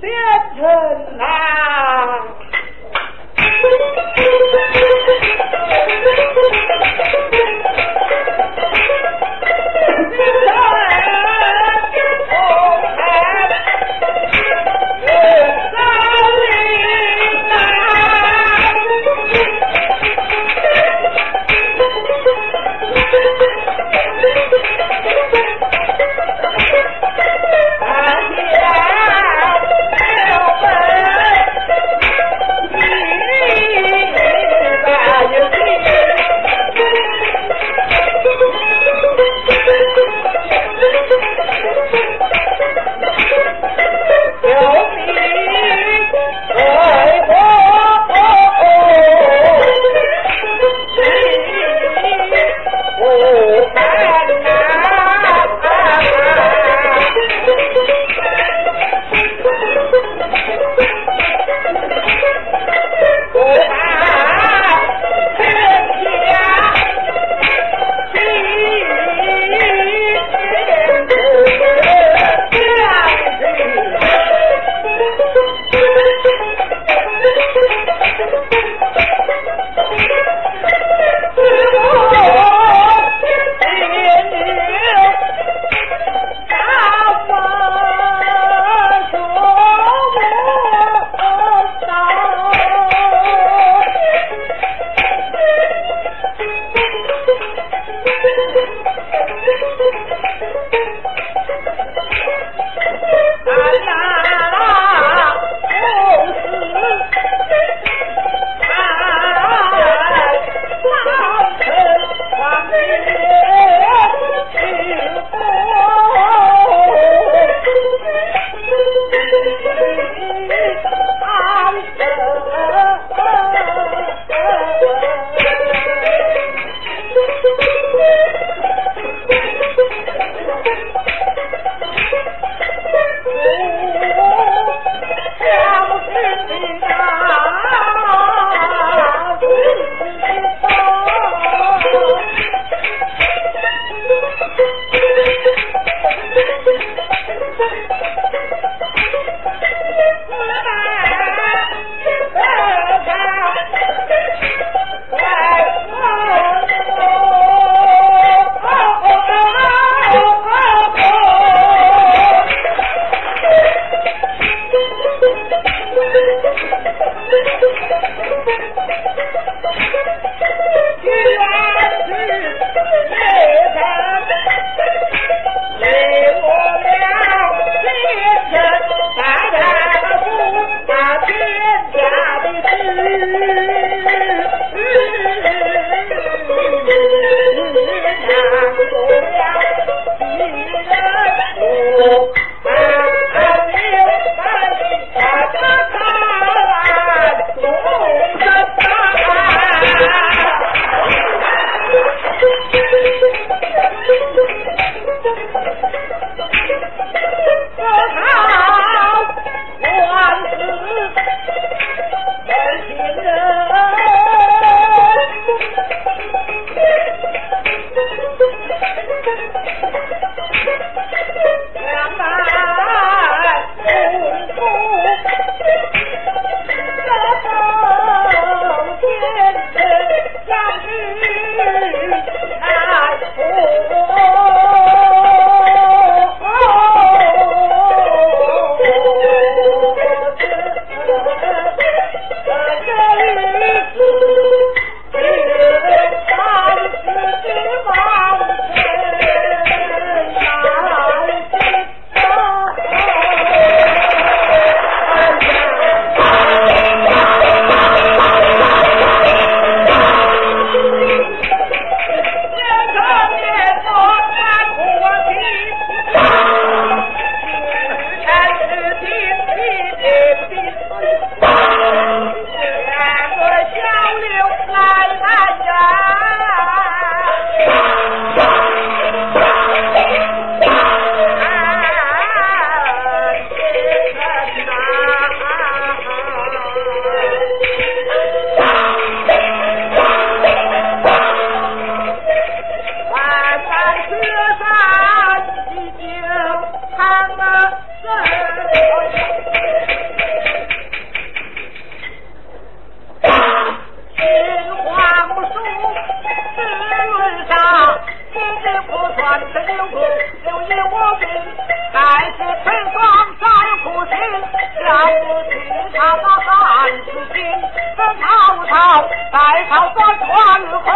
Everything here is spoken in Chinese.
先生啊！身，但是陈双再苦心，下次去他那三尺金，这曹操在朝官官红，